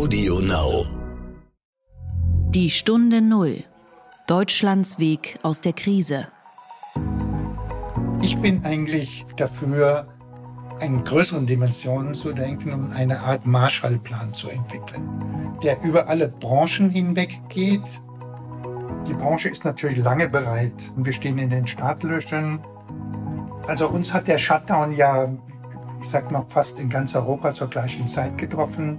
Audio Now. Die Stunde Null. Deutschlands Weg aus der Krise. Ich bin eigentlich dafür, in größeren Dimensionen zu denken und eine Art Marshallplan zu entwickeln, der über alle Branchen hinweg geht. Die Branche ist natürlich lange bereit und wir stehen in den Startlöchern. Also uns hat der Shutdown ja, ich sag mal, fast in ganz Europa zur gleichen Zeit getroffen.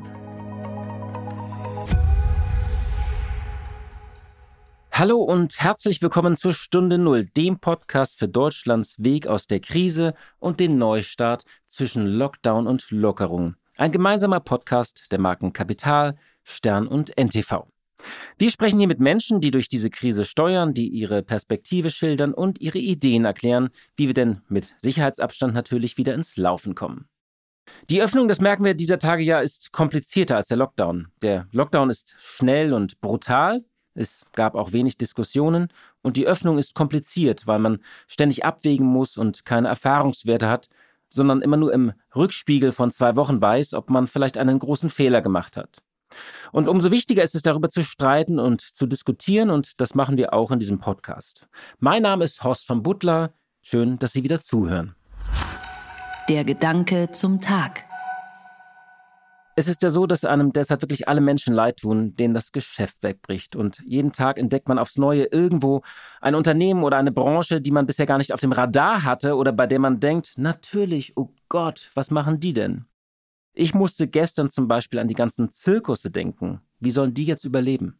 Hallo und herzlich willkommen zur Stunde Null, dem Podcast für Deutschlands Weg aus der Krise und den Neustart zwischen Lockdown und Lockerung. Ein gemeinsamer Podcast der Marken Kapital, Stern und NTV. Wir sprechen hier mit Menschen, die durch diese Krise steuern, die ihre Perspektive schildern und ihre Ideen erklären, wie wir denn mit Sicherheitsabstand natürlich wieder ins Laufen kommen. Die Öffnung, das merken wir dieser Tage ja, ist komplizierter als der Lockdown. Der Lockdown ist schnell und brutal, es gab auch wenig Diskussionen und die Öffnung ist kompliziert, weil man ständig abwägen muss und keine Erfahrungswerte hat, sondern immer nur im Rückspiegel von zwei Wochen weiß, ob man vielleicht einen großen Fehler gemacht hat. Und umso wichtiger ist es, darüber zu streiten und zu diskutieren, und das machen wir auch in diesem Podcast. Mein Name ist Horst von Butler. Schön, dass Sie wieder zuhören. Der Gedanke zum Tag. Es ist ja so, dass einem derzeit wirklich alle Menschen leid tun, denen das Geschäft wegbricht. Und jeden Tag entdeckt man aufs Neue irgendwo ein Unternehmen oder eine Branche, die man bisher gar nicht auf dem Radar hatte oder bei der man denkt, natürlich, oh Gott, was machen die denn? Ich musste gestern zum Beispiel an die ganzen Zirkusse denken. Wie sollen die jetzt überleben?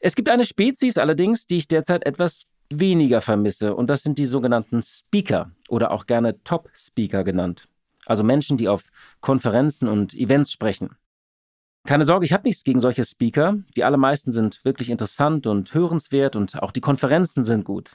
Es gibt eine Spezies allerdings, die ich derzeit etwas weniger vermisse, und das sind die sogenannten Speaker oder auch gerne Top-Speaker genannt also Menschen, die auf Konferenzen und Events sprechen. Keine Sorge, ich habe nichts gegen solche Speaker. Die allermeisten sind wirklich interessant und hörenswert und auch die Konferenzen sind gut.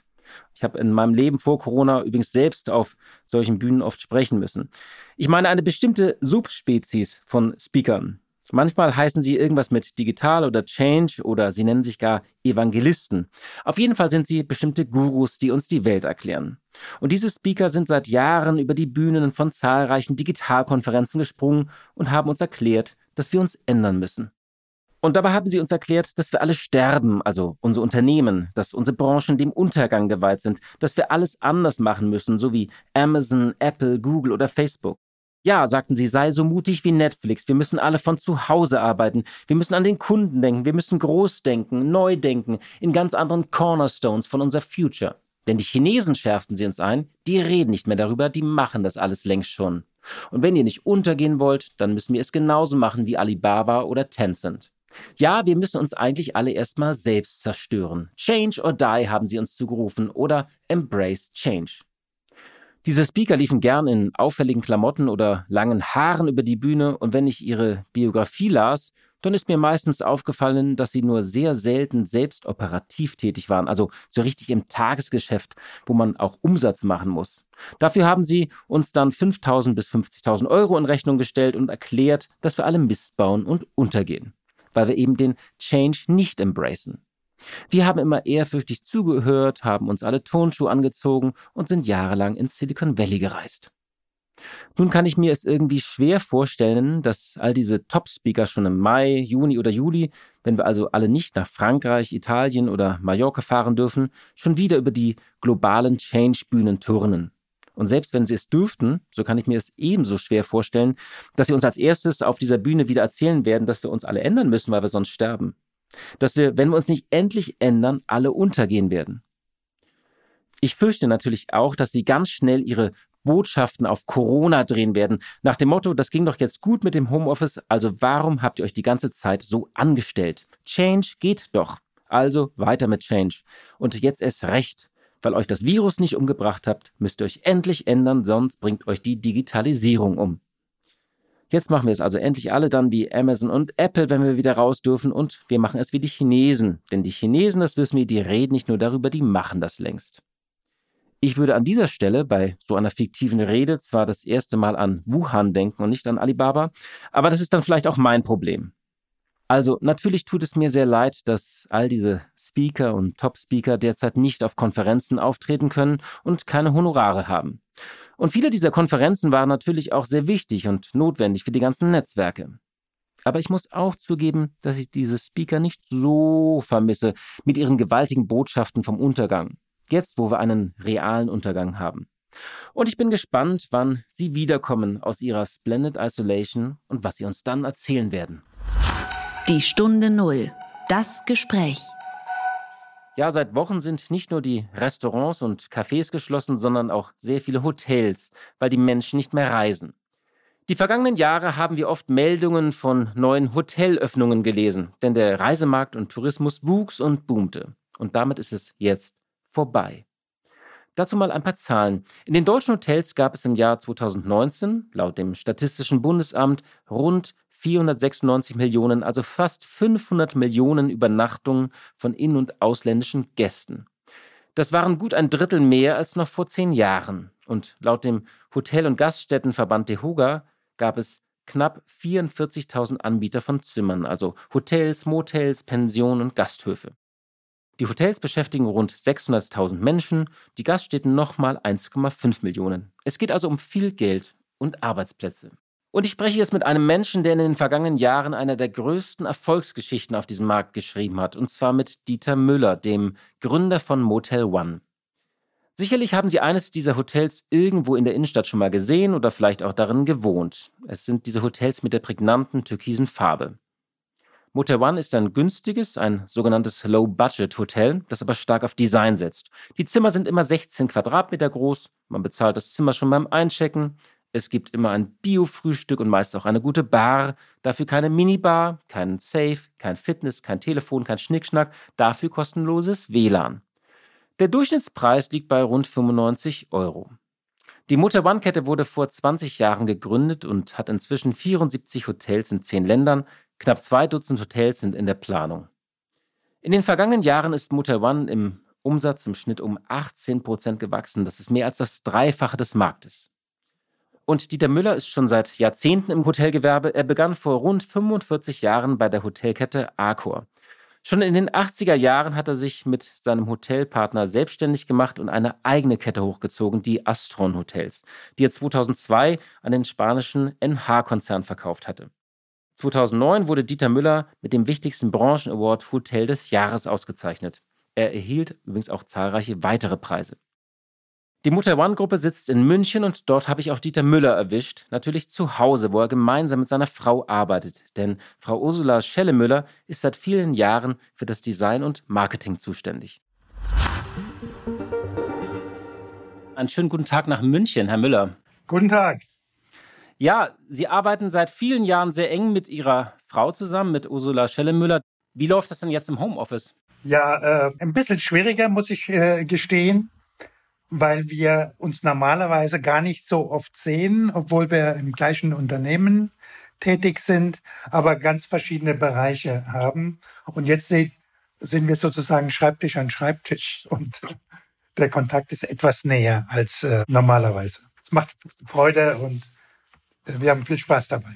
Ich habe in meinem Leben vor Corona übrigens selbst auf solchen Bühnen oft sprechen müssen. Ich meine eine bestimmte Subspezies von Speakern. Manchmal heißen sie irgendwas mit digital oder Change oder sie nennen sich gar Evangelisten. Auf jeden Fall sind sie bestimmte Gurus, die uns die Welt erklären. Und diese Speaker sind seit Jahren über die Bühnen von zahlreichen Digitalkonferenzen gesprungen und haben uns erklärt, dass wir uns ändern müssen. Und dabei haben sie uns erklärt, dass wir alle sterben, also unsere Unternehmen, dass unsere Branchen dem Untergang geweiht sind, dass wir alles anders machen müssen, so wie Amazon, Apple, Google oder Facebook. Ja, sagten sie, sei so mutig wie Netflix. Wir müssen alle von zu Hause arbeiten. Wir müssen an den Kunden denken. Wir müssen groß denken, neu denken, in ganz anderen Cornerstones von unser Future. Denn die Chinesen schärften sie uns ein, die reden nicht mehr darüber, die machen das alles längst schon. Und wenn ihr nicht untergehen wollt, dann müssen wir es genauso machen wie Alibaba oder Tencent. Ja, wir müssen uns eigentlich alle erstmal selbst zerstören. Change or die haben sie uns zugerufen oder Embrace Change. Diese Speaker liefen gern in auffälligen Klamotten oder langen Haaren über die Bühne und wenn ich ihre Biografie las, dann ist mir meistens aufgefallen, dass sie nur sehr selten selbst operativ tätig waren, also so richtig im Tagesgeschäft, wo man auch Umsatz machen muss. Dafür haben sie uns dann 5.000 bis 50.000 Euro in Rechnung gestellt und erklärt, dass wir alle Mist bauen und untergehen, weil wir eben den Change nicht embracen. Wir haben immer ehrfürchtig zugehört, haben uns alle Tonschuhe angezogen und sind jahrelang ins Silicon Valley gereist. Nun kann ich mir es irgendwie schwer vorstellen, dass all diese Top-Speaker schon im Mai, Juni oder Juli, wenn wir also alle nicht nach Frankreich, Italien oder Mallorca fahren dürfen, schon wieder über die globalen Change-Bühnen turnen. Und selbst wenn sie es dürften, so kann ich mir es ebenso schwer vorstellen, dass sie uns als erstes auf dieser Bühne wieder erzählen werden, dass wir uns alle ändern müssen, weil wir sonst sterben. Dass wir, wenn wir uns nicht endlich ändern, alle untergehen werden. Ich fürchte natürlich auch, dass sie ganz schnell ihre Botschaften auf Corona drehen werden. Nach dem Motto, das ging doch jetzt gut mit dem Homeoffice, also warum habt ihr euch die ganze Zeit so angestellt? Change geht doch. Also weiter mit Change. Und jetzt erst recht. Weil euch das Virus nicht umgebracht habt, müsst ihr euch endlich ändern, sonst bringt euch die Digitalisierung um. Jetzt machen wir es also endlich alle dann wie Amazon und Apple, wenn wir wieder raus dürfen und wir machen es wie die Chinesen. Denn die Chinesen, das wissen wir, die reden nicht nur darüber, die machen das längst. Ich würde an dieser Stelle bei so einer fiktiven Rede zwar das erste Mal an Wuhan denken und nicht an Alibaba, aber das ist dann vielleicht auch mein Problem. Also natürlich tut es mir sehr leid, dass all diese Speaker und Top-Speaker derzeit nicht auf Konferenzen auftreten können und keine Honorare haben. Und viele dieser Konferenzen waren natürlich auch sehr wichtig und notwendig für die ganzen Netzwerke. Aber ich muss auch zugeben, dass ich diese Speaker nicht so vermisse mit ihren gewaltigen Botschaften vom Untergang. Jetzt, wo wir einen realen Untergang haben. Und ich bin gespannt, wann Sie wiederkommen aus Ihrer Splendid Isolation und was Sie uns dann erzählen werden. Die Stunde Null. Das Gespräch. Ja, seit Wochen sind nicht nur die Restaurants und Cafés geschlossen, sondern auch sehr viele Hotels, weil die Menschen nicht mehr reisen. Die vergangenen Jahre haben wir oft Meldungen von neuen Hotelöffnungen gelesen, denn der Reisemarkt und Tourismus wuchs und boomte. Und damit ist es jetzt vorbei. Dazu mal ein paar Zahlen. In den deutschen Hotels gab es im Jahr 2019 laut dem Statistischen Bundesamt rund 496 Millionen, also fast 500 Millionen Übernachtungen von in- und ausländischen Gästen. Das waren gut ein Drittel mehr als noch vor zehn Jahren. Und laut dem Hotel- und Gaststättenverband DEHOGA gab es knapp 44.000 Anbieter von Zimmern, also Hotels, Motels, Pensionen und Gasthöfe. Die Hotels beschäftigen rund 600.000 Menschen, die Gaststätten nochmal 1,5 Millionen. Es geht also um viel Geld und Arbeitsplätze. Und ich spreche jetzt mit einem Menschen, der in den vergangenen Jahren eine der größten Erfolgsgeschichten auf diesem Markt geschrieben hat, und zwar mit Dieter Müller, dem Gründer von Motel One. Sicherlich haben Sie eines dieser Hotels irgendwo in der Innenstadt schon mal gesehen oder vielleicht auch darin gewohnt. Es sind diese Hotels mit der prägnanten türkisen Farbe. Motel One ist ein günstiges, ein sogenanntes Low-Budget-Hotel, das aber stark auf Design setzt. Die Zimmer sind immer 16 Quadratmeter groß, man bezahlt das Zimmer schon beim Einchecken, es gibt immer ein Bio-Frühstück und meist auch eine gute Bar, dafür keine Minibar, keinen Safe, kein Fitness, kein Telefon, kein Schnickschnack, dafür kostenloses WLAN. Der Durchschnittspreis liegt bei rund 95 Euro. Die Motor One-Kette wurde vor 20 Jahren gegründet und hat inzwischen 74 Hotels in 10 Ländern. Knapp zwei Dutzend Hotels sind in der Planung. In den vergangenen Jahren ist Motel One im Umsatz im Schnitt um 18 Prozent gewachsen. Das ist mehr als das Dreifache des Marktes. Und Dieter Müller ist schon seit Jahrzehnten im Hotelgewerbe. Er begann vor rund 45 Jahren bei der Hotelkette Accor. Schon in den 80er Jahren hat er sich mit seinem Hotelpartner selbstständig gemacht und eine eigene Kette hochgezogen, die Astron Hotels, die er 2002 an den spanischen NH-Konzern verkauft hatte. 2009 wurde Dieter Müller mit dem wichtigsten Branchen-Award Hotel des Jahres ausgezeichnet. Er erhielt übrigens auch zahlreiche weitere Preise. Die Mutter One-Gruppe sitzt in München und dort habe ich auch Dieter Müller erwischt, natürlich zu Hause, wo er gemeinsam mit seiner Frau arbeitet. Denn Frau Ursula Schellemüller ist seit vielen Jahren für das Design und Marketing zuständig. Einen schönen guten Tag nach München, Herr Müller. Guten Tag. Ja, Sie arbeiten seit vielen Jahren sehr eng mit Ihrer Frau zusammen, mit Ursula Schellemüller. Wie läuft das denn jetzt im Homeoffice? Ja, äh, ein bisschen schwieriger, muss ich äh, gestehen weil wir uns normalerweise gar nicht so oft sehen, obwohl wir im gleichen Unternehmen tätig sind, aber ganz verschiedene Bereiche haben. Und jetzt sind wir sozusagen Schreibtisch an Schreibtisch und der Kontakt ist etwas näher als äh, normalerweise. Es macht Freude und wir haben viel Spaß dabei.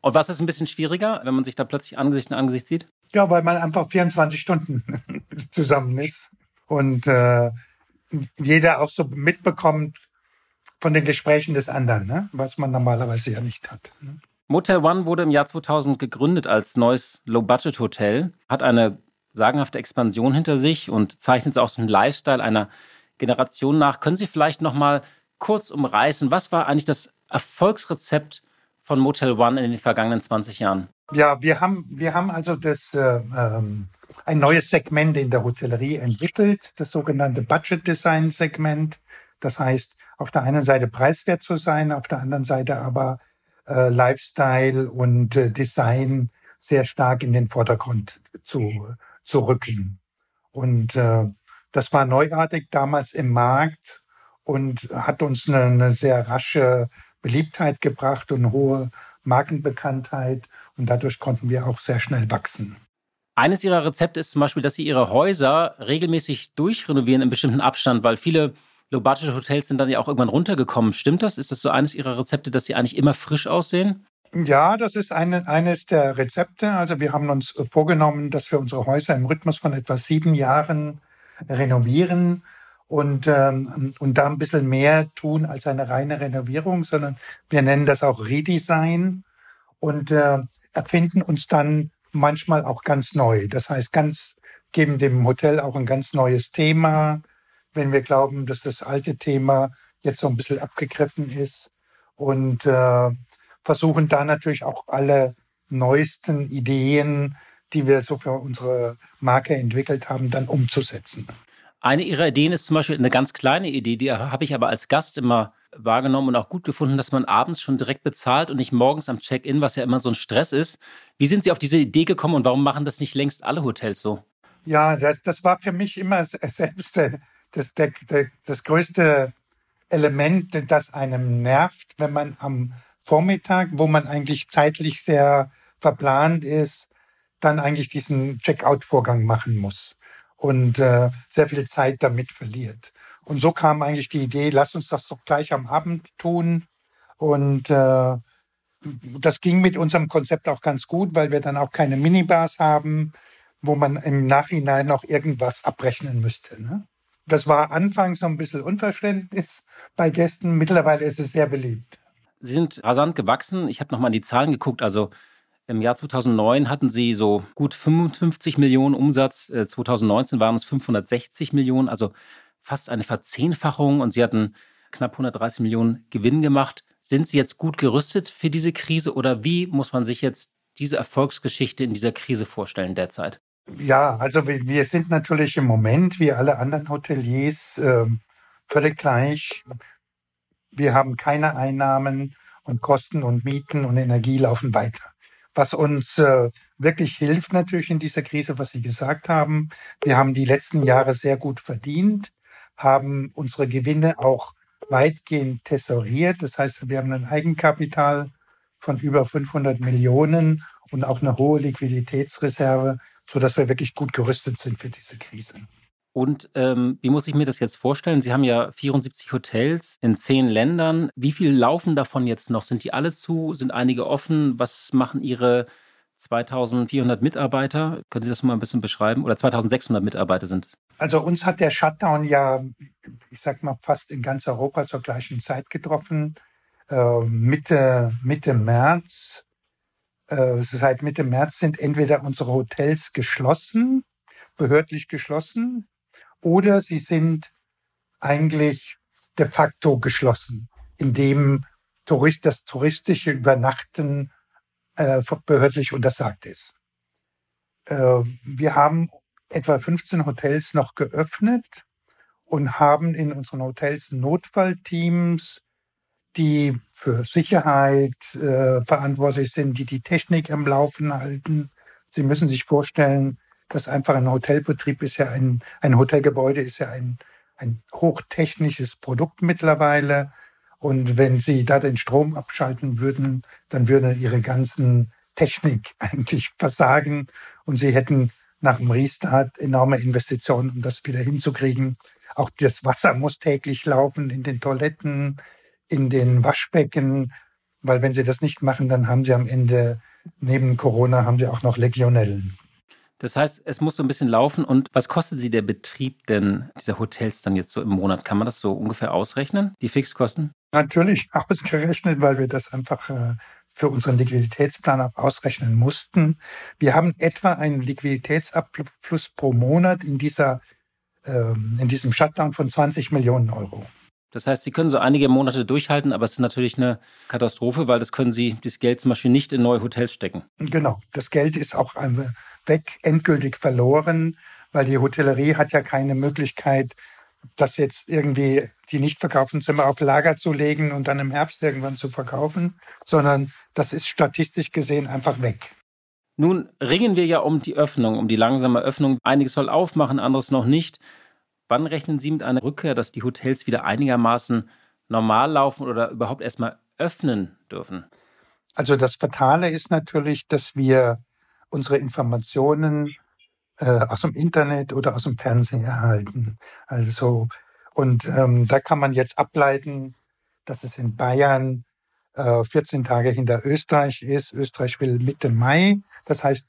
Und was ist ein bisschen schwieriger, wenn man sich da plötzlich Angesicht in Angesicht sieht? Ja, weil man einfach 24 Stunden zusammen ist und äh, jeder auch so mitbekommt von den Gesprächen des anderen, ne? was man normalerweise ja nicht hat. Ne? Motel One wurde im Jahr 2000 gegründet als neues Low-Budget-Hotel, hat eine sagenhafte Expansion hinter sich und zeichnet auch so einen Lifestyle einer Generation nach. Können Sie vielleicht noch mal kurz umreißen, was war eigentlich das Erfolgsrezept von Motel One in den vergangenen 20 Jahren? Ja, wir haben, wir haben also das äh, ähm, ein neues Segment in der Hotellerie entwickelt, das sogenannte Budget Design Segment. Das heißt, auf der einen Seite preiswert zu sein, auf der anderen Seite aber äh, Lifestyle und äh, Design sehr stark in den Vordergrund zu, zu rücken. Und äh, das war neuartig damals im Markt und hat uns eine, eine sehr rasche Beliebtheit gebracht und hohe Markenbekanntheit. Und dadurch konnten wir auch sehr schnell wachsen. Eines ihrer Rezepte ist zum Beispiel, dass sie ihre Häuser regelmäßig durchrenovieren in bestimmten Abstand, weil viele Low-Budget-Hotels sind dann ja auch irgendwann runtergekommen. Stimmt das? Ist das so eines ihrer Rezepte, dass sie eigentlich immer frisch aussehen? Ja, das ist eine, eines der Rezepte. Also wir haben uns vorgenommen, dass wir unsere Häuser im Rhythmus von etwa sieben Jahren renovieren und, ähm, und da ein bisschen mehr tun als eine reine Renovierung, sondern wir nennen das auch Redesign. Und äh, erfinden uns dann manchmal auch ganz neu. Das heißt, ganz geben dem Hotel auch ein ganz neues Thema, wenn wir glauben, dass das alte Thema jetzt so ein bisschen abgegriffen ist und äh, versuchen da natürlich auch alle neuesten Ideen, die wir so für unsere Marke entwickelt haben, dann umzusetzen. Eine Ihrer Ideen ist zum Beispiel eine ganz kleine Idee, die habe ich aber als Gast immer wahrgenommen und auch gut gefunden, dass man abends schon direkt bezahlt und nicht morgens am Check-in, was ja immer so ein Stress ist. Wie sind Sie auf diese Idee gekommen und warum machen das nicht längst alle Hotels so? Ja, das, das war für mich immer selbst das, der, der, das größte Element, das einem nervt, wenn man am Vormittag, wo man eigentlich zeitlich sehr verplant ist, dann eigentlich diesen Checkout-Vorgang machen muss und äh, sehr viel Zeit damit verliert. Und so kam eigentlich die Idee, lass uns das doch gleich am Abend tun. Und äh, das ging mit unserem Konzept auch ganz gut, weil wir dann auch keine Minibars haben, wo man im Nachhinein noch irgendwas abrechnen müsste. Ne? Das war anfangs so ein bisschen Unverständnis bei Gästen. Mittlerweile ist es sehr beliebt. Sie sind rasant gewachsen. Ich habe nochmal in die Zahlen geguckt. Also im Jahr 2009 hatten Sie so gut 55 Millionen Umsatz. 2019 äh, waren es 560 Millionen, also fast eine Verzehnfachung. Und Sie hatten knapp 130 Millionen Gewinn gemacht. Sind Sie jetzt gut gerüstet für diese Krise oder wie muss man sich jetzt diese Erfolgsgeschichte in dieser Krise vorstellen derzeit? Ja, also wir, sind natürlich im Moment, wie alle anderen Hoteliers, äh, völlig gleich. Wir haben keine Einnahmen und Kosten und Mieten und Energie laufen weiter. Was uns äh, wirklich hilft natürlich in dieser Krise, was Sie gesagt haben. Wir haben die letzten Jahre sehr gut verdient, haben unsere Gewinne auch weitgehend tesoriert. Das heißt, wir haben ein Eigenkapital von über 500 Millionen und auch eine hohe Liquiditätsreserve, sodass wir wirklich gut gerüstet sind für diese Krise. Und ähm, wie muss ich mir das jetzt vorstellen? Sie haben ja 74 Hotels in zehn Ländern. Wie viel laufen davon jetzt noch? Sind die alle zu? Sind einige offen? Was machen Ihre 2400 Mitarbeiter? Können Sie das mal ein bisschen beschreiben? Oder 2600 Mitarbeiter sind es? Also uns hat der Shutdown ja, ich sag mal, fast in ganz Europa zur gleichen Zeit getroffen. Äh, Mitte, Mitte März äh, seit Mitte März sind entweder unsere Hotels geschlossen, behördlich geschlossen, oder sie sind eigentlich de facto geschlossen, indem Tourist, das touristische Übernachten äh, behördlich untersagt ist. Äh, wir haben etwa 15 Hotels noch geöffnet und haben in unseren Hotels Notfallteams die für Sicherheit äh, verantwortlich sind, die die Technik am Laufen halten. Sie müssen sich vorstellen, dass einfach ein Hotelbetrieb ist ja ein, ein Hotelgebäude ist ja ein, ein hochtechnisches Produkt mittlerweile. Und wenn Sie da den Strom abschalten würden, dann würde Ihre ganzen Technik eigentlich versagen und Sie hätten nach dem Restart enorme Investitionen, um das wieder hinzukriegen. Auch das Wasser muss täglich laufen in den Toiletten in den Waschbecken, weil wenn sie das nicht machen, dann haben sie am Ende neben Corona haben sie auch noch Legionellen. Das heißt, es muss so ein bisschen laufen. Und was kostet Sie der Betrieb denn dieser Hotels dann jetzt so im Monat? Kann man das so ungefähr ausrechnen, die Fixkosten? Natürlich ausgerechnet, weil wir das einfach äh, für unseren Liquiditätsplan auch ausrechnen mussten. Wir haben etwa einen Liquiditätsabfluss pro Monat in dieser ähm, in diesem Shutdown von 20 Millionen Euro. Das heißt, Sie können so einige Monate durchhalten, aber es ist natürlich eine Katastrophe, weil das können Sie, das Geld zum Beispiel nicht in neue Hotels stecken. Genau, das Geld ist auch weg, endgültig verloren, weil die Hotellerie hat ja keine Möglichkeit, das jetzt irgendwie die nicht verkauften Zimmer auf Lager zu legen und dann im Herbst irgendwann zu verkaufen, sondern das ist statistisch gesehen einfach weg. Nun ringen wir ja um die Öffnung, um die langsame Öffnung. Einiges soll aufmachen, anderes noch nicht. Wann rechnen Sie mit einer Rückkehr, dass die Hotels wieder einigermaßen normal laufen oder überhaupt erstmal öffnen dürfen? Also das Fatale ist natürlich, dass wir unsere Informationen äh, aus dem Internet oder aus dem Fernsehen erhalten. Also und ähm, da kann man jetzt ableiten, dass es in Bayern äh, 14 Tage hinter Österreich ist. Österreich will Mitte Mai. Das heißt,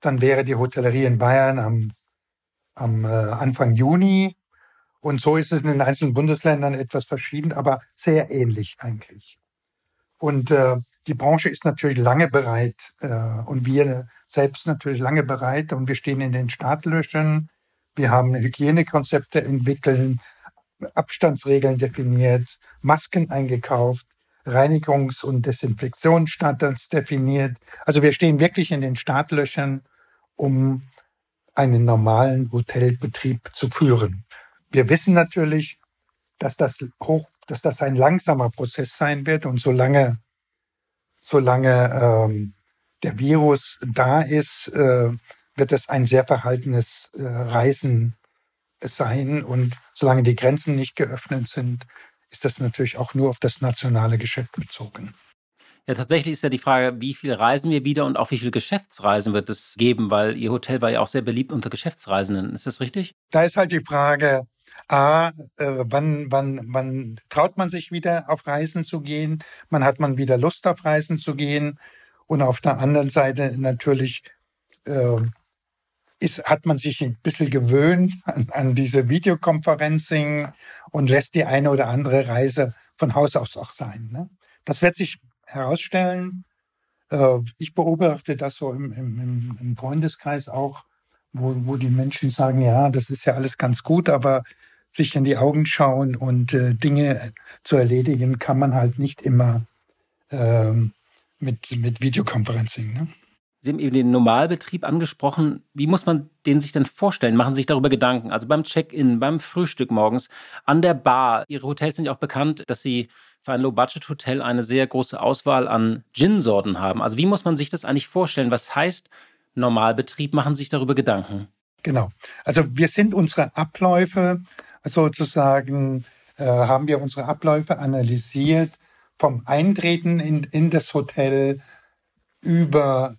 dann wäre die Hotellerie in Bayern am am äh, Anfang Juni. Und so ist es in den einzelnen Bundesländern etwas verschieden, aber sehr ähnlich eigentlich. Und äh, die Branche ist natürlich lange bereit äh, und wir selbst natürlich lange bereit und wir stehen in den Startlöchern. Wir haben Hygienekonzepte entwickelt, Abstandsregeln definiert, Masken eingekauft, Reinigungs- und Desinfektionsstandards definiert. Also wir stehen wirklich in den Startlöchern, um einen normalen Hotelbetrieb zu führen. Wir wissen natürlich, dass das hoch, dass das ein langsamer Prozess sein wird und solange, solange ähm, der Virus da ist, äh, wird es ein sehr verhaltenes äh, Reisen sein und solange die Grenzen nicht geöffnet sind, ist das natürlich auch nur auf das nationale Geschäft bezogen. Ja, tatsächlich ist ja die Frage, wie viel reisen wir wieder und auch wie viel Geschäftsreisen wird es geben, weil Ihr Hotel war ja auch sehr beliebt unter Geschäftsreisenden. Ist das richtig? Da ist halt die Frage, A, äh, wann, wann, wann traut man sich wieder auf Reisen zu gehen? Wann hat man wieder Lust auf Reisen zu gehen? Und auf der anderen Seite natürlich äh, ist, hat man sich ein bisschen gewöhnt an, an diese Videoconferencing und lässt die eine oder andere Reise von Haus aus auch sein. Ne? Das wird sich herausstellen. Äh, ich beobachte das so im, im, im Freundeskreis auch, wo, wo die Menschen sagen, ja, das ist ja alles ganz gut, aber sich in die Augen schauen und äh, Dinge zu erledigen, kann man halt nicht immer ähm, mit, mit Videoconferencing. Ne? Sie haben eben den Normalbetrieb angesprochen. Wie muss man den sich denn vorstellen? Machen Sie sich darüber Gedanken? Also beim Check-in, beim Frühstück morgens, an der Bar. Ihre Hotels sind ja auch bekannt, dass Sie für ein Low-Budget-Hotel eine sehr große Auswahl an Gin-Sorten haben. Also wie muss man sich das eigentlich vorstellen? Was heißt Normalbetrieb? Machen Sie sich darüber Gedanken? Genau. Also wir sind unsere Abläufe sozusagen, äh, haben wir unsere Abläufe analysiert vom Eintreten in, in das Hotel über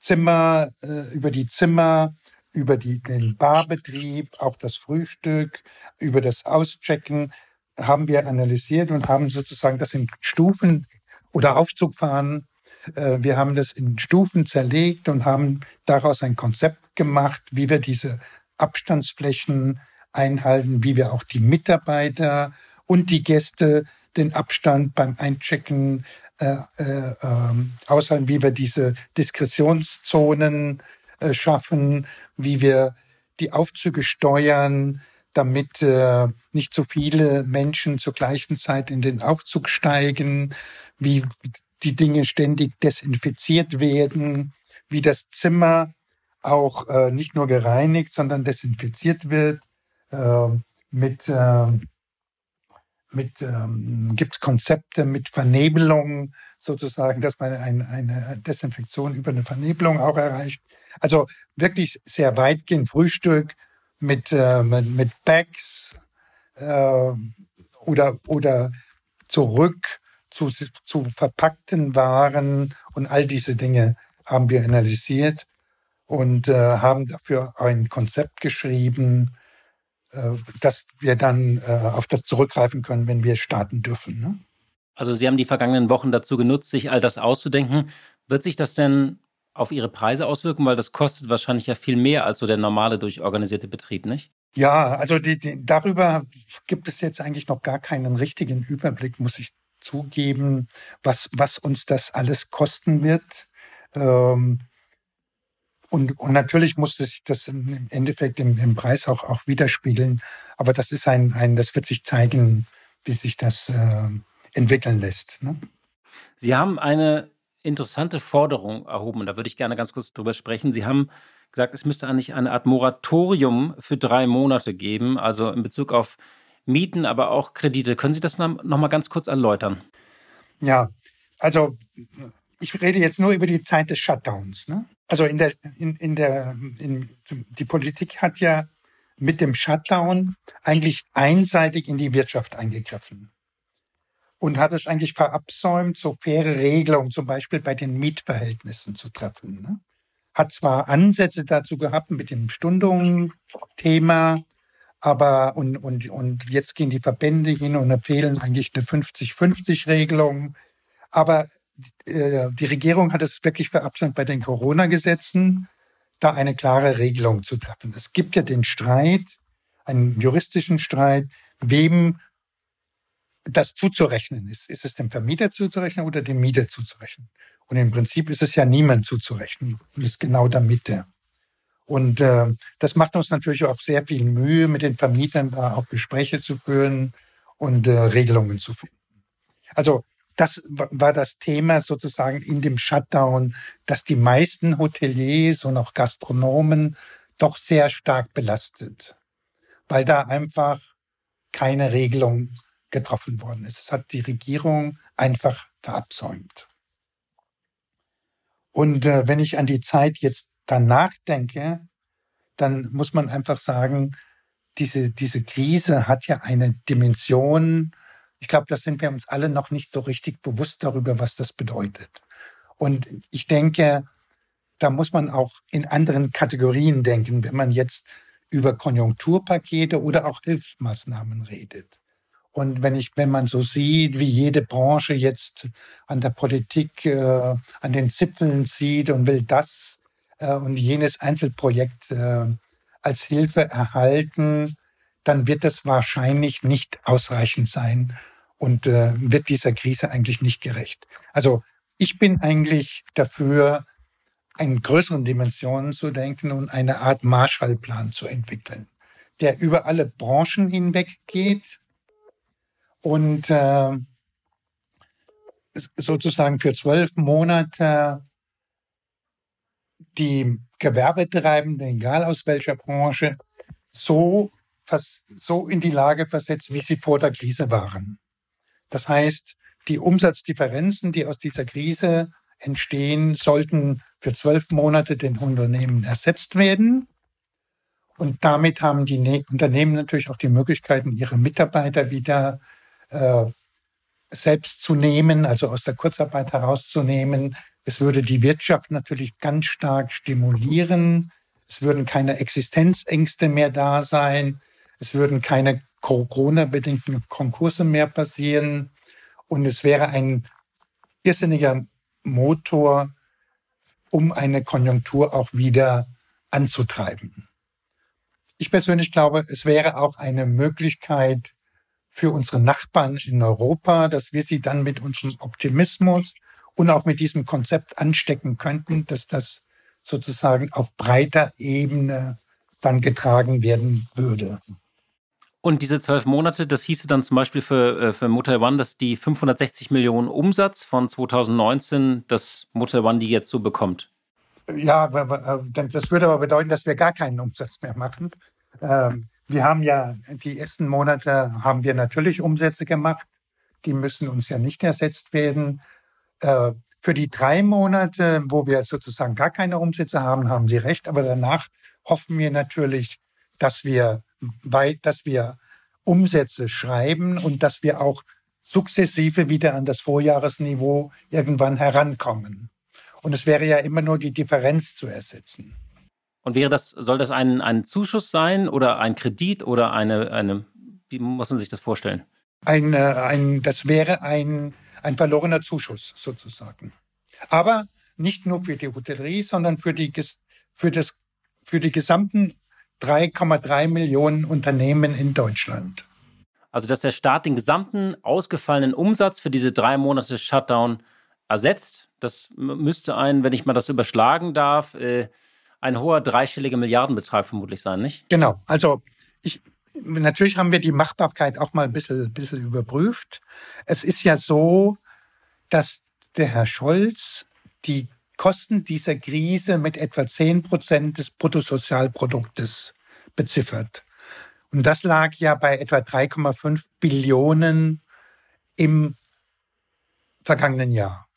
Zimmer, äh, über die Zimmer, über die, den Barbetrieb, auch das Frühstück, über das Auschecken, haben wir analysiert und haben sozusagen das in Stufen oder Aufzugfahren. Äh, wir haben das in Stufen zerlegt und haben daraus ein Konzept gemacht, wie wir diese Abstandsflächen einhalten, wie wir auch die Mitarbeiter und die Gäste den Abstand beim Einchecken äh, äh, ähm, aushalten, wie wir diese Diskretionszonen äh, schaffen, wie wir die Aufzüge steuern, damit äh, nicht so viele Menschen zur gleichen Zeit in den Aufzug steigen, wie die Dinge ständig desinfiziert werden, wie das Zimmer auch äh, nicht nur gereinigt, sondern desinfiziert wird. Äh, mit äh, mit ähm, gibt es Konzepte mit Vernebelung sozusagen, dass man ein, eine Desinfektion über eine Vernebelung auch erreicht. Also wirklich sehr weitgehend Frühstück, mit, äh, mit, Bags äh, oder, oder zurück zu, zu verpackten Waren und all diese Dinge haben wir analysiert und äh, haben dafür ein Konzept geschrieben, dass wir dann äh, auf das zurückgreifen können, wenn wir starten dürfen. Ne? Also Sie haben die vergangenen Wochen dazu genutzt, sich all das auszudenken. Wird sich das denn auf Ihre Preise auswirken? Weil das kostet wahrscheinlich ja viel mehr als so der normale durchorganisierte Betrieb, nicht? Ja, also die, die, darüber gibt es jetzt eigentlich noch gar keinen richtigen Überblick, muss ich zugeben, was, was uns das alles kosten wird. Ähm, und, und natürlich muss sich das im Endeffekt im, im Preis auch, auch widerspiegeln. Aber das ist ein, ein, das wird sich zeigen, wie sich das äh, entwickeln lässt. Ne? Sie haben eine interessante Forderung erhoben. Da würde ich gerne ganz kurz drüber sprechen. Sie haben gesagt, es müsste eigentlich eine Art Moratorium für drei Monate geben, also in Bezug auf Mieten, aber auch Kredite. Können Sie das noch mal ganz kurz erläutern? Ja, also ich rede jetzt nur über die Zeit des Shutdowns. Ne? Also in der, in, in der, in, die Politik hat ja mit dem Shutdown eigentlich einseitig in die Wirtschaft eingegriffen und hat es eigentlich verabsäumt, so faire Regelungen zum Beispiel bei den Mietverhältnissen zu treffen. Ne? Hat zwar Ansätze dazu gehabt mit dem Stundungen-Thema, aber und, und, und jetzt gehen die Verbände hin und empfehlen eigentlich eine 50-50-Regelung. Aber die Regierung hat es wirklich verabsäumt, bei den Corona-Gesetzen da eine klare Regelung zu treffen. Es gibt ja den Streit, einen juristischen Streit, wem das zuzurechnen ist. Ist es dem Vermieter zuzurechnen oder dem Mieter zuzurechnen? Und im Prinzip ist es ja niemand zuzurechnen. Und ist genau der Mitte. Und äh, das macht uns natürlich auch sehr viel Mühe, mit den Vermietern da auch Gespräche zu führen und äh, Regelungen zu finden. Also das war das Thema sozusagen in dem Shutdown, dass die meisten Hoteliers und auch Gastronomen doch sehr stark belastet, weil da einfach keine Regelung getroffen worden ist. Es hat die Regierung einfach verabsäumt. Und äh, wenn ich an die Zeit jetzt danach denke, dann muss man einfach sagen, diese, diese Krise hat ja eine Dimension, ich glaube, da sind wir uns alle noch nicht so richtig bewusst darüber, was das bedeutet. Und ich denke, da muss man auch in anderen Kategorien denken, wenn man jetzt über Konjunkturpakete oder auch Hilfsmaßnahmen redet. Und wenn ich, wenn man so sieht, wie jede Branche jetzt an der Politik, äh, an den Zipfeln sieht und will das äh, und jenes Einzelprojekt äh, als Hilfe erhalten, dann wird es wahrscheinlich nicht ausreichend sein und äh, wird dieser Krise eigentlich nicht gerecht. Also ich bin eigentlich dafür, in größeren Dimensionen zu denken und eine Art Marshallplan zu entwickeln, der über alle Branchen hinweg geht und äh, sozusagen für zwölf Monate die Gewerbetreibenden, egal aus welcher Branche, so, so in die Lage versetzt, wie sie vor der Krise waren. Das heißt, die Umsatzdifferenzen, die aus dieser Krise entstehen, sollten für zwölf Monate den Unternehmen ersetzt werden. Und damit haben die ne Unternehmen natürlich auch die Möglichkeiten, ihre Mitarbeiter wieder äh, selbst zu nehmen, also aus der Kurzarbeit herauszunehmen. Es würde die Wirtschaft natürlich ganz stark stimulieren. Es würden keine Existenzängste mehr da sein. Es würden keine Corona-bedingten Konkurse mehr passieren. Und es wäre ein irrsinniger Motor, um eine Konjunktur auch wieder anzutreiben. Ich persönlich glaube, es wäre auch eine Möglichkeit für unsere Nachbarn in Europa, dass wir sie dann mit unserem Optimismus und auch mit diesem Konzept anstecken könnten, dass das sozusagen auf breiter Ebene dann getragen werden würde. Und diese zwölf Monate, das hieße dann zum Beispiel für, äh, für Motel One, dass die 560 Millionen Umsatz von 2019, dass Motel One die jetzt so bekommt. Ja, äh, das würde aber bedeuten, dass wir gar keinen Umsatz mehr machen. Ähm, wir haben ja die ersten Monate haben wir natürlich Umsätze gemacht. Die müssen uns ja nicht ersetzt werden. Äh, für die drei Monate, wo wir sozusagen gar keine Umsätze haben, haben Sie recht. Aber danach hoffen wir natürlich, dass wir weit, dass wir Umsätze schreiben und dass wir auch sukzessive wieder an das Vorjahresniveau irgendwann herankommen. Und es wäre ja immer nur die Differenz zu ersetzen. Und wäre das, soll das ein, ein Zuschuss sein oder ein Kredit oder eine, eine, wie muss man sich das vorstellen? Ein, äh, ein, das wäre ein, ein verlorener Zuschuss sozusagen. Aber nicht nur für die Hotellerie, sondern für die, für das, für die gesamten 3,3 Millionen Unternehmen in Deutschland. Also, dass der Staat den gesamten ausgefallenen Umsatz für diese drei Monate Shutdown ersetzt, das müsste ein, wenn ich mal das überschlagen darf, äh, ein hoher dreistelliger Milliardenbetrag vermutlich sein, nicht? Genau. Also, ich, natürlich haben wir die Machbarkeit auch mal ein bisschen, bisschen überprüft. Es ist ja so, dass der Herr Scholz die Kosten dieser Krise mit etwa 10 Prozent des Bruttosozialproduktes beziffert. Und das lag ja bei etwa 3,5 Billionen im vergangenen Jahr.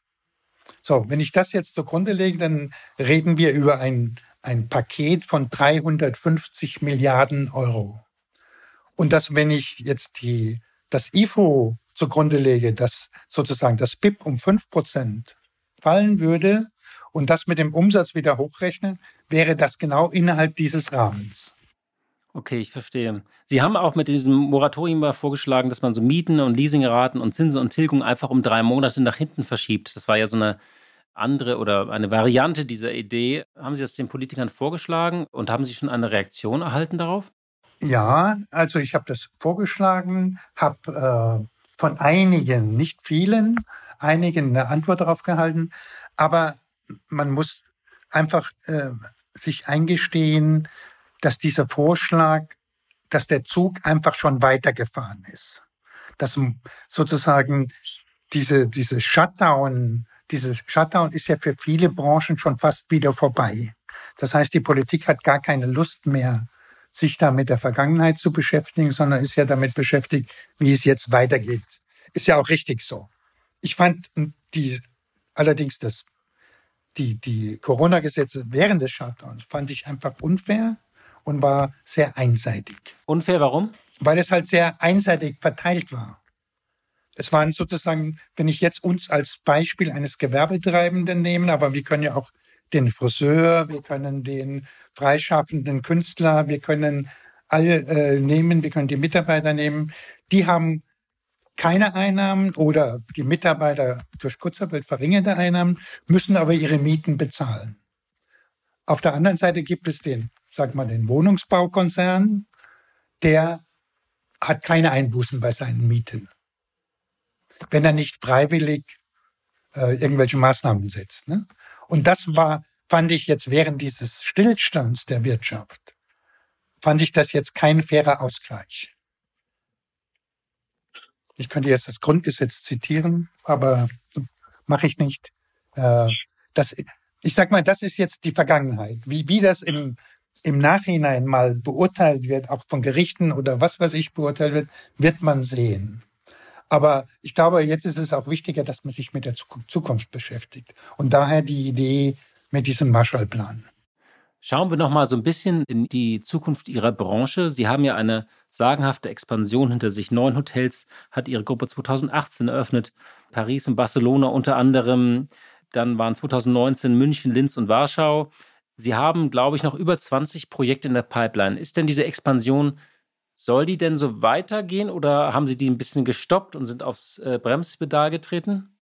So, wenn ich das jetzt zugrunde lege, dann reden wir über ein, ein Paket von 350 Milliarden Euro. Und das, wenn ich jetzt die, das IFO zugrunde lege, dass sozusagen das BIP um 5 Prozent fallen würde, und das mit dem Umsatz wieder hochrechnen, wäre das genau innerhalb dieses Rahmens. Okay, ich verstehe. Sie haben auch mit diesem Moratorium vorgeschlagen, dass man so Mieten und Leasingraten und Zinsen und Tilgung einfach um drei Monate nach hinten verschiebt. Das war ja so eine andere oder eine Variante dieser Idee. Haben Sie das den Politikern vorgeschlagen und haben Sie schon eine Reaktion erhalten darauf? Ja, also ich habe das vorgeschlagen, habe äh, von einigen, nicht vielen, einigen eine Antwort darauf gehalten. Aber man muss einfach äh, sich eingestehen, dass dieser Vorschlag, dass der Zug einfach schon weitergefahren ist. Dass sozusagen diese, diese Shutdown, diese Shutdown ist ja für viele Branchen schon fast wieder vorbei. Das heißt, die Politik hat gar keine Lust mehr, sich da mit der Vergangenheit zu beschäftigen, sondern ist ja damit beschäftigt, wie es jetzt weitergeht. Ist ja auch richtig so. Ich fand die, allerdings das, die, die Corona-Gesetze während des Shutdowns fand ich einfach unfair und war sehr einseitig. Unfair, warum? Weil es halt sehr einseitig verteilt war. Es waren sozusagen, wenn ich jetzt uns als Beispiel eines Gewerbetreibenden nehme, aber wir können ja auch den Friseur, wir können den freischaffenden Künstler, wir können alle äh, nehmen, wir können die Mitarbeiter nehmen. Die haben keine Einnahmen oder die Mitarbeiter durch Kurzarbeit verringerte Einnahmen, müssen aber ihre Mieten bezahlen. Auf der anderen Seite gibt es den, sag mal, den Wohnungsbaukonzern, der hat keine Einbußen bei seinen Mieten. Wenn er nicht freiwillig äh, irgendwelche Maßnahmen setzt. Ne? Und das war, fand ich jetzt während dieses Stillstands der Wirtschaft, fand ich das jetzt kein fairer Ausgleich. Ich könnte jetzt das Grundgesetz zitieren, aber mache ich nicht. Äh, das, ich sag mal, das ist jetzt die Vergangenheit. Wie, wie das im, im Nachhinein mal beurteilt wird, auch von Gerichten oder was weiß ich beurteilt wird, wird man sehen. Aber ich glaube, jetzt ist es auch wichtiger, dass man sich mit der Zukunft beschäftigt. Und daher die Idee mit diesem Marshallplan. Schauen wir noch mal so ein bisschen in die Zukunft Ihrer Branche. Sie haben ja eine sagenhafte Expansion hinter sich. Neun Hotels hat Ihre Gruppe 2018 eröffnet. Paris und Barcelona unter anderem. Dann waren 2019 München, Linz und Warschau. Sie haben, glaube ich, noch über 20 Projekte in der Pipeline. Ist denn diese Expansion soll die denn so weitergehen oder haben Sie die ein bisschen gestoppt und sind aufs äh, Bremspedal getreten?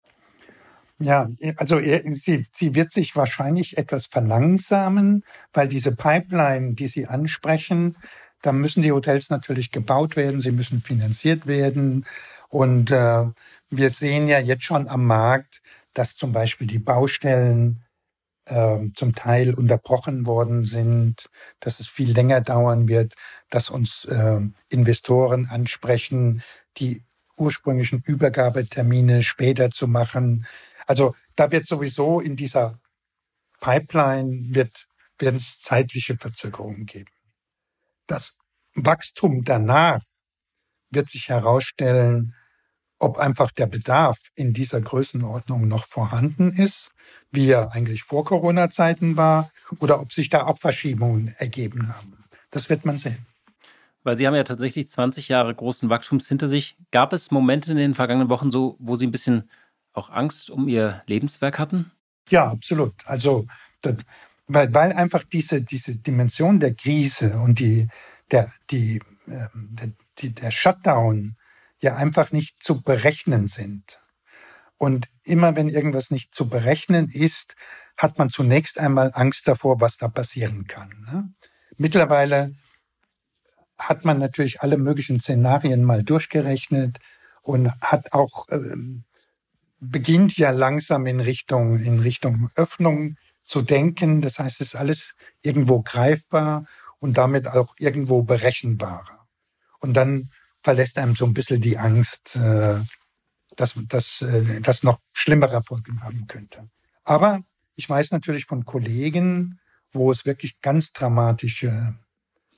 Ja, also sie, sie wird sich wahrscheinlich etwas verlangsamen, weil diese Pipeline, die Sie ansprechen, da müssen die Hotels natürlich gebaut werden, sie müssen finanziert werden. Und äh, wir sehen ja jetzt schon am Markt, dass zum Beispiel die Baustellen äh, zum Teil unterbrochen worden sind, dass es viel länger dauern wird, dass uns äh, Investoren ansprechen, die ursprünglichen Übergabetermine später zu machen. Also da wird sowieso in dieser Pipeline wird, werden es zeitliche Verzögerungen geben. Das Wachstum danach wird sich herausstellen, ob einfach der Bedarf in dieser Größenordnung noch vorhanden ist, wie er eigentlich vor Corona-Zeiten war, oder ob sich da auch Verschiebungen ergeben haben. Das wird man sehen. Weil Sie haben ja tatsächlich 20 Jahre großen Wachstums hinter sich. Gab es Momente in den vergangenen Wochen so, wo Sie ein bisschen auch Angst um Ihr Lebenswerk hatten? Ja, absolut. Also, das, weil, weil einfach diese, diese Dimension der Krise und die, der, die, äh, der, die, der Shutdown ja einfach nicht zu berechnen sind. Und immer wenn irgendwas nicht zu berechnen ist, hat man zunächst einmal Angst davor, was da passieren kann. Ne? Mittlerweile hat man natürlich alle möglichen Szenarien mal durchgerechnet und hat auch ähm, beginnt ja langsam in Richtung in Richtung Öffnung zu denken. Das heißt, es ist alles irgendwo greifbar und damit auch irgendwo berechenbarer. Und dann verlässt einem so ein bisschen die Angst, äh, dass dass äh, das noch schlimmere Folgen haben könnte. Aber ich weiß natürlich von Kollegen, wo es wirklich ganz dramatische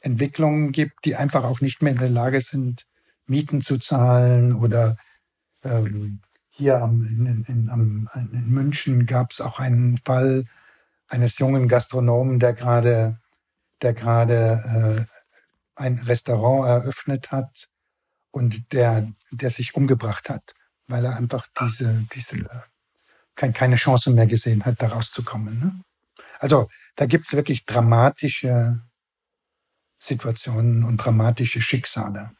Entwicklungen gibt, die einfach auch nicht mehr in der Lage sind, Mieten zu zahlen oder ähm, hier am, in, in, am, in München gab es auch einen Fall eines jungen Gastronomen, der gerade der gerade äh, ein Restaurant eröffnet hat und der, der sich umgebracht hat, weil er einfach diese, diese kein, keine Chance mehr gesehen hat, da rauszukommen. Ne? Also da gibt es wirklich dramatische Situationen und dramatische Schicksale.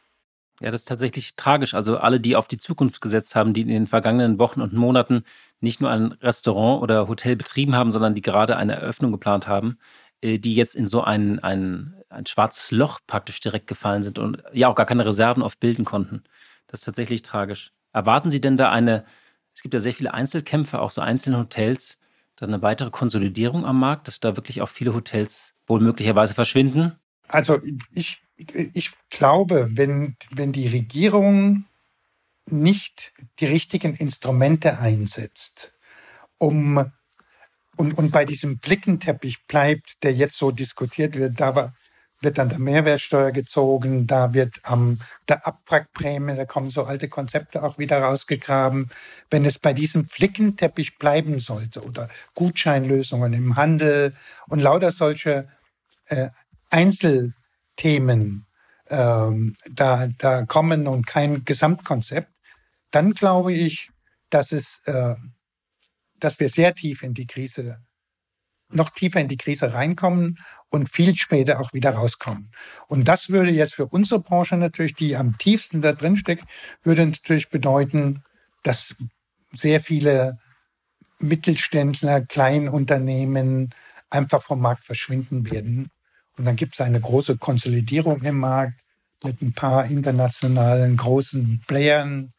Ja, das ist tatsächlich tragisch. Also alle, die auf die Zukunft gesetzt haben, die in den vergangenen Wochen und Monaten nicht nur ein Restaurant oder Hotel betrieben haben, sondern die gerade eine Eröffnung geplant haben, äh, die jetzt in so ein, ein, ein schwarzes Loch praktisch direkt gefallen sind und ja auch gar keine Reserven oft bilden konnten. Das ist tatsächlich tragisch. Erwarten Sie denn da eine, es gibt ja sehr viele Einzelkämpfe, auch so einzelne Hotels, dann eine weitere Konsolidierung am Markt, dass da wirklich auch viele Hotels wohl möglicherweise verschwinden? Also ich, ich glaube, wenn, wenn die Regierung nicht die richtigen Instrumente einsetzt, um und, und bei diesem Blickenteppich bleibt, der jetzt so diskutiert wird, da war, wird dann der Mehrwertsteuer gezogen, da wird ähm, der Abwrackprämie, da kommen so alte Konzepte auch wieder rausgegraben. Wenn es bei diesem Flickenteppich bleiben sollte oder Gutscheinlösungen im Handel und lauter solche äh, Einzelthemen ähm, da, da kommen und kein Gesamtkonzept, dann glaube ich, dass es, äh, dass wir sehr tief in die Krise noch tiefer in die Krise reinkommen und viel später auch wieder rauskommen. Und das würde jetzt für unsere Branche natürlich, die am tiefsten da drin steckt, würde natürlich bedeuten, dass sehr viele Mittelständler, Kleinunternehmen einfach vom Markt verschwinden werden. Und dann gibt es eine große Konsolidierung im Markt mit ein paar internationalen großen Playern,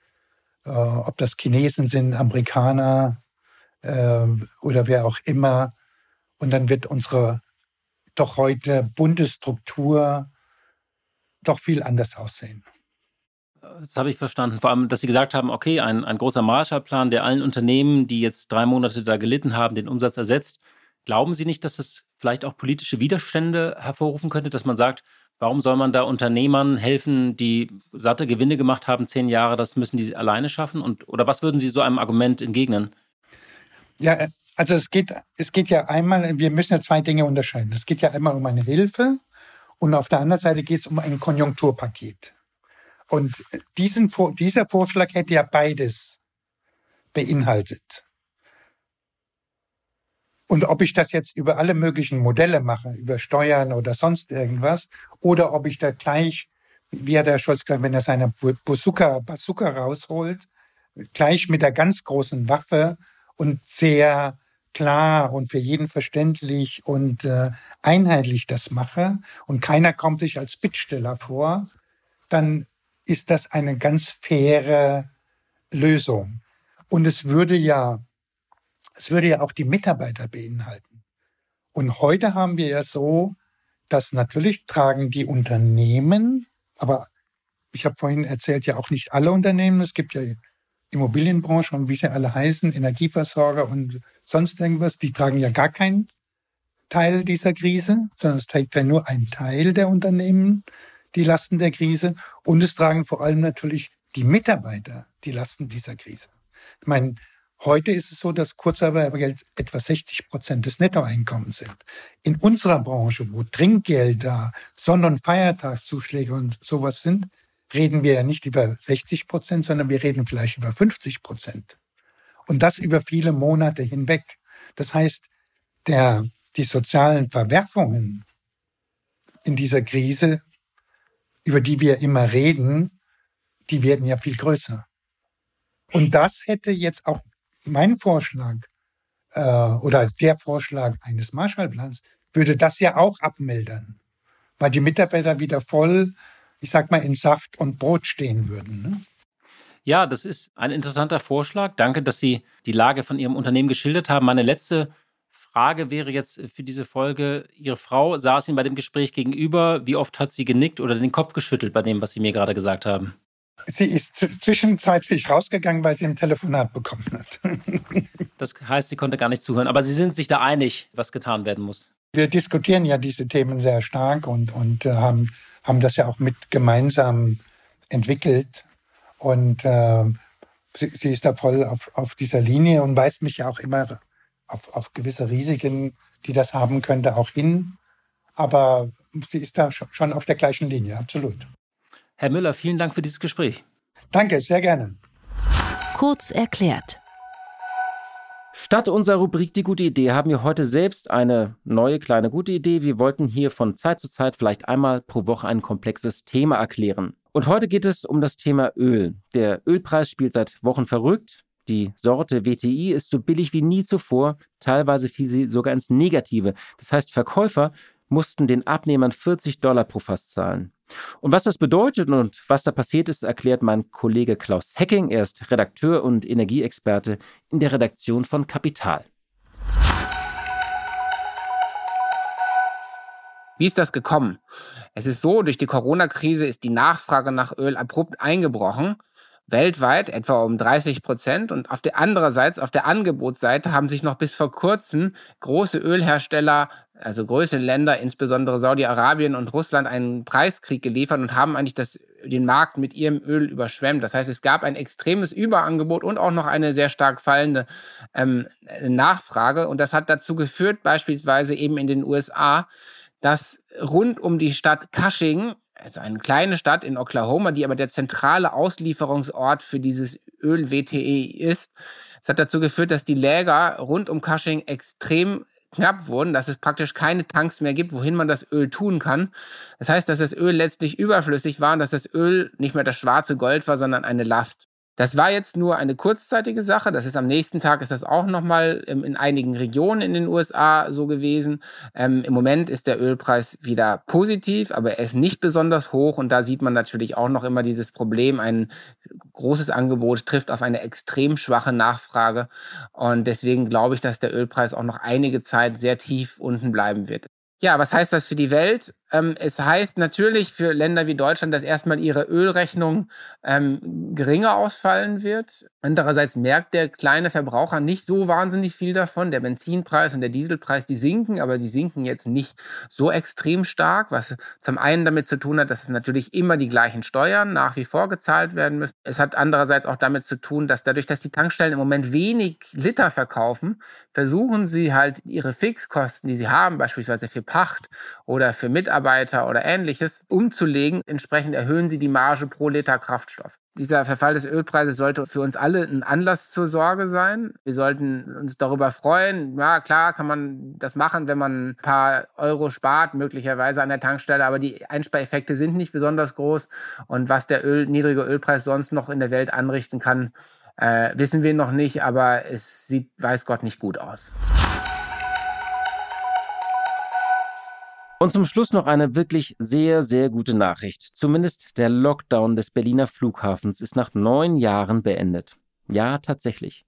äh, ob das Chinesen sind, Amerikaner äh, oder wer auch immer, und dann wird unsere doch heute bunte Struktur doch viel anders aussehen. Das habe ich verstanden. Vor allem, dass Sie gesagt haben, okay, ein, ein großer Marshallplan, der allen Unternehmen, die jetzt drei Monate da gelitten haben, den Umsatz ersetzt. Glauben Sie nicht, dass es vielleicht auch politische Widerstände hervorrufen könnte, dass man sagt, warum soll man da Unternehmern helfen, die satte Gewinne gemacht haben, zehn Jahre, das müssen die alleine schaffen? Und, oder was würden Sie so einem Argument entgegnen? Ja, also es geht, es geht ja einmal, wir müssen ja zwei Dinge unterscheiden. Es geht ja einmal um eine Hilfe und auf der anderen Seite geht es um ein Konjunkturpaket. Und diesen, dieser Vorschlag hätte ja beides beinhaltet. Und ob ich das jetzt über alle möglichen Modelle mache, über Steuern oder sonst irgendwas, oder ob ich da gleich, wie hat der Scholz gesagt, wenn er seine Bazooka, Bazooka rausholt, gleich mit der ganz großen Waffe und sehr klar und für jeden verständlich und äh, einheitlich das mache und keiner kommt sich als Bittsteller vor, dann ist das eine ganz faire Lösung. Und es würde ja, es würde ja auch die Mitarbeiter beinhalten. Und heute haben wir ja so, dass natürlich tragen die Unternehmen, aber ich habe vorhin erzählt, ja auch nicht alle Unternehmen. Es gibt ja Immobilienbranche und wie sie alle heißen, Energieversorger und sonst irgendwas, die tragen ja gar keinen Teil dieser Krise, sondern es trägt ja nur ein Teil der Unternehmen die Lasten der Krise und es tragen vor allem natürlich die Mitarbeiter die Lasten dieser Krise. Ich meine, heute ist es so, dass Kurzarbeitergeld etwa 60 Prozent des Nettoeinkommens sind. In unserer Branche, wo Trinkgelder, Sonn- und Feiertagszuschläge und sowas sind, reden wir ja nicht über 60 Prozent, sondern wir reden vielleicht über 50 Prozent. Und das über viele Monate hinweg. Das heißt, der, die sozialen Verwerfungen in dieser Krise, über die wir immer reden, die werden ja viel größer. Und das hätte jetzt auch mein Vorschlag äh, oder der Vorschlag eines Marshallplans würde das ja auch abmildern, weil die Mitarbeiter wieder voll ich sag mal, in Saft und Brot stehen würden. Ne? Ja, das ist ein interessanter Vorschlag. Danke, dass Sie die Lage von Ihrem Unternehmen geschildert haben. Meine letzte Frage wäre jetzt für diese Folge, Ihre Frau saß Ihnen bei dem Gespräch gegenüber. Wie oft hat sie genickt oder den Kopf geschüttelt bei dem, was Sie mir gerade gesagt haben? Sie ist zwischenzeitlich rausgegangen, weil sie ein Telefonat bekommen hat. das heißt, sie konnte gar nicht zuhören. Aber Sie sind sich da einig, was getan werden muss. Wir diskutieren ja diese Themen sehr stark und, und äh, haben haben das ja auch mit gemeinsam entwickelt. Und äh, sie, sie, ist da voll auf, auf dieser Linie und weist mich ja auch immer auf, auf gewisse Risiken, die das haben könnte, auch hin. Aber sie ist da schon auf der gleichen Linie, absolut. Herr Müller, vielen Dank für dieses Gespräch. Danke, sehr gerne. Kurz erklärt. Statt unserer Rubrik Die gute Idee haben wir heute selbst eine neue kleine gute Idee. Wir wollten hier von Zeit zu Zeit vielleicht einmal pro Woche ein komplexes Thema erklären. Und heute geht es um das Thema Öl. Der Ölpreis spielt seit Wochen verrückt. Die Sorte WTI ist so billig wie nie zuvor. Teilweise fiel sie sogar ins Negative. Das heißt, Verkäufer mussten den Abnehmern 40 Dollar pro Fass zahlen. Und was das bedeutet und was da passiert ist, erklärt mein Kollege Klaus Hecking. Er ist Redakteur und Energieexperte in der Redaktion von Kapital. Wie ist das gekommen? Es ist so, durch die Corona-Krise ist die Nachfrage nach Öl abrupt eingebrochen weltweit etwa um 30 Prozent. Und auf der andererseits, auf der Angebotsseite haben sich noch bis vor kurzem große Ölhersteller, also größere Länder, insbesondere Saudi-Arabien und Russland, einen Preiskrieg geliefert und haben eigentlich das, den Markt mit ihrem Öl überschwemmt. Das heißt, es gab ein extremes Überangebot und auch noch eine sehr stark fallende ähm, Nachfrage. Und das hat dazu geführt, beispielsweise eben in den USA, dass rund um die Stadt Cushing also eine kleine Stadt in Oklahoma, die aber der zentrale Auslieferungsort für dieses Öl-WTE ist. Es hat dazu geführt, dass die Läger rund um Cushing extrem knapp wurden, dass es praktisch keine Tanks mehr gibt, wohin man das Öl tun kann. Das heißt, dass das Öl letztlich überflüssig war und dass das Öl nicht mehr das schwarze Gold war, sondern eine Last. Das war jetzt nur eine kurzzeitige Sache. Das ist am nächsten Tag ist das auch nochmal ähm, in einigen Regionen in den USA so gewesen. Ähm, Im Moment ist der Ölpreis wieder positiv, aber er ist nicht besonders hoch. Und da sieht man natürlich auch noch immer dieses Problem. Ein großes Angebot trifft auf eine extrem schwache Nachfrage. Und deswegen glaube ich, dass der Ölpreis auch noch einige Zeit sehr tief unten bleiben wird. Ja, was heißt das für die Welt? Ähm, es heißt natürlich für Länder wie Deutschland, dass erstmal ihre Ölrechnung ähm, geringer ausfallen wird. Andererseits merkt der kleine Verbraucher nicht so wahnsinnig viel davon. Der Benzinpreis und der Dieselpreis, die sinken, aber die sinken jetzt nicht so extrem stark, was zum einen damit zu tun hat, dass es natürlich immer die gleichen Steuern nach wie vor gezahlt werden müssen. Es hat andererseits auch damit zu tun, dass dadurch, dass die Tankstellen im Moment wenig Liter verkaufen, versuchen sie halt ihre Fixkosten, die sie haben, beispielsweise für Pacht oder für Mitarbeiter, Mitarbeiter oder ähnliches umzulegen. Entsprechend erhöhen sie die Marge pro Liter Kraftstoff. Dieser Verfall des Ölpreises sollte für uns alle ein Anlass zur Sorge sein. Wir sollten uns darüber freuen. Ja, klar kann man das machen, wenn man ein paar Euro spart, möglicherweise an der Tankstelle, aber die Einspareffekte sind nicht besonders groß. Und was der Öl, niedrige Ölpreis sonst noch in der Welt anrichten kann, äh, wissen wir noch nicht, aber es sieht, weiß Gott, nicht gut aus. Und zum Schluss noch eine wirklich sehr, sehr gute Nachricht. Zumindest der Lockdown des Berliner Flughafens ist nach neun Jahren beendet. Ja, tatsächlich.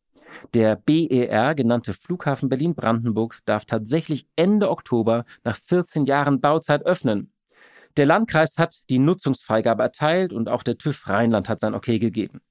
Der BER, genannte Flughafen Berlin-Brandenburg, darf tatsächlich Ende Oktober nach 14 Jahren Bauzeit öffnen. Der Landkreis hat die Nutzungsfreigabe erteilt und auch der TÜV Rheinland hat sein Okay gegeben.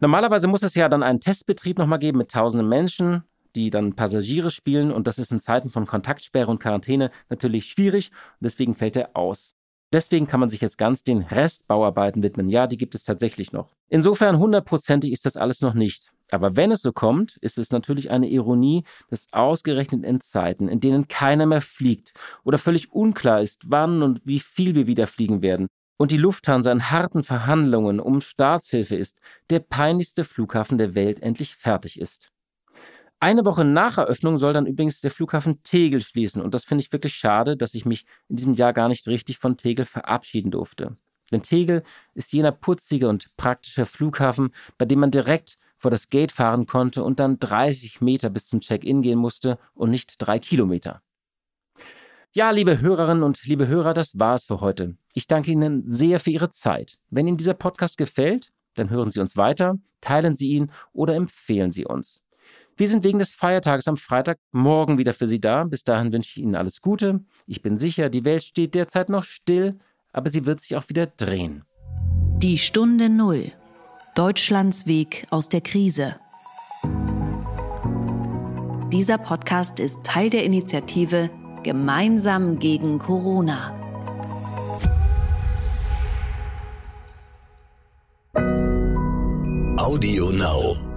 Normalerweise muss es ja dann einen Testbetrieb nochmal geben mit tausenden Menschen die dann Passagiere spielen und das ist in Zeiten von Kontaktsperre und Quarantäne natürlich schwierig und deswegen fällt er aus. Deswegen kann man sich jetzt ganz den Restbauarbeiten widmen. Ja, die gibt es tatsächlich noch. Insofern hundertprozentig ist das alles noch nicht. Aber wenn es so kommt, ist es natürlich eine Ironie, dass ausgerechnet in Zeiten, in denen keiner mehr fliegt oder völlig unklar ist, wann und wie viel wir wieder fliegen werden, und die Lufthansa in harten Verhandlungen um Staatshilfe ist, der peinlichste Flughafen der Welt endlich fertig ist. Eine Woche nach Eröffnung soll dann übrigens der Flughafen Tegel schließen. Und das finde ich wirklich schade, dass ich mich in diesem Jahr gar nicht richtig von Tegel verabschieden durfte. Denn Tegel ist jener putzige und praktische Flughafen, bei dem man direkt vor das Gate fahren konnte und dann 30 Meter bis zum Check-in gehen musste und nicht drei Kilometer. Ja, liebe Hörerinnen und liebe Hörer, das war es für heute. Ich danke Ihnen sehr für Ihre Zeit. Wenn Ihnen dieser Podcast gefällt, dann hören Sie uns weiter, teilen Sie ihn oder empfehlen Sie uns. Wir sind wegen des Feiertages am Freitag morgen wieder für Sie da. Bis dahin wünsche ich Ihnen alles Gute. Ich bin sicher, die Welt steht derzeit noch still, aber sie wird sich auch wieder drehen. Die Stunde Null. Deutschlands Weg aus der Krise. Dieser Podcast ist Teil der Initiative Gemeinsam gegen Corona. Audio Now.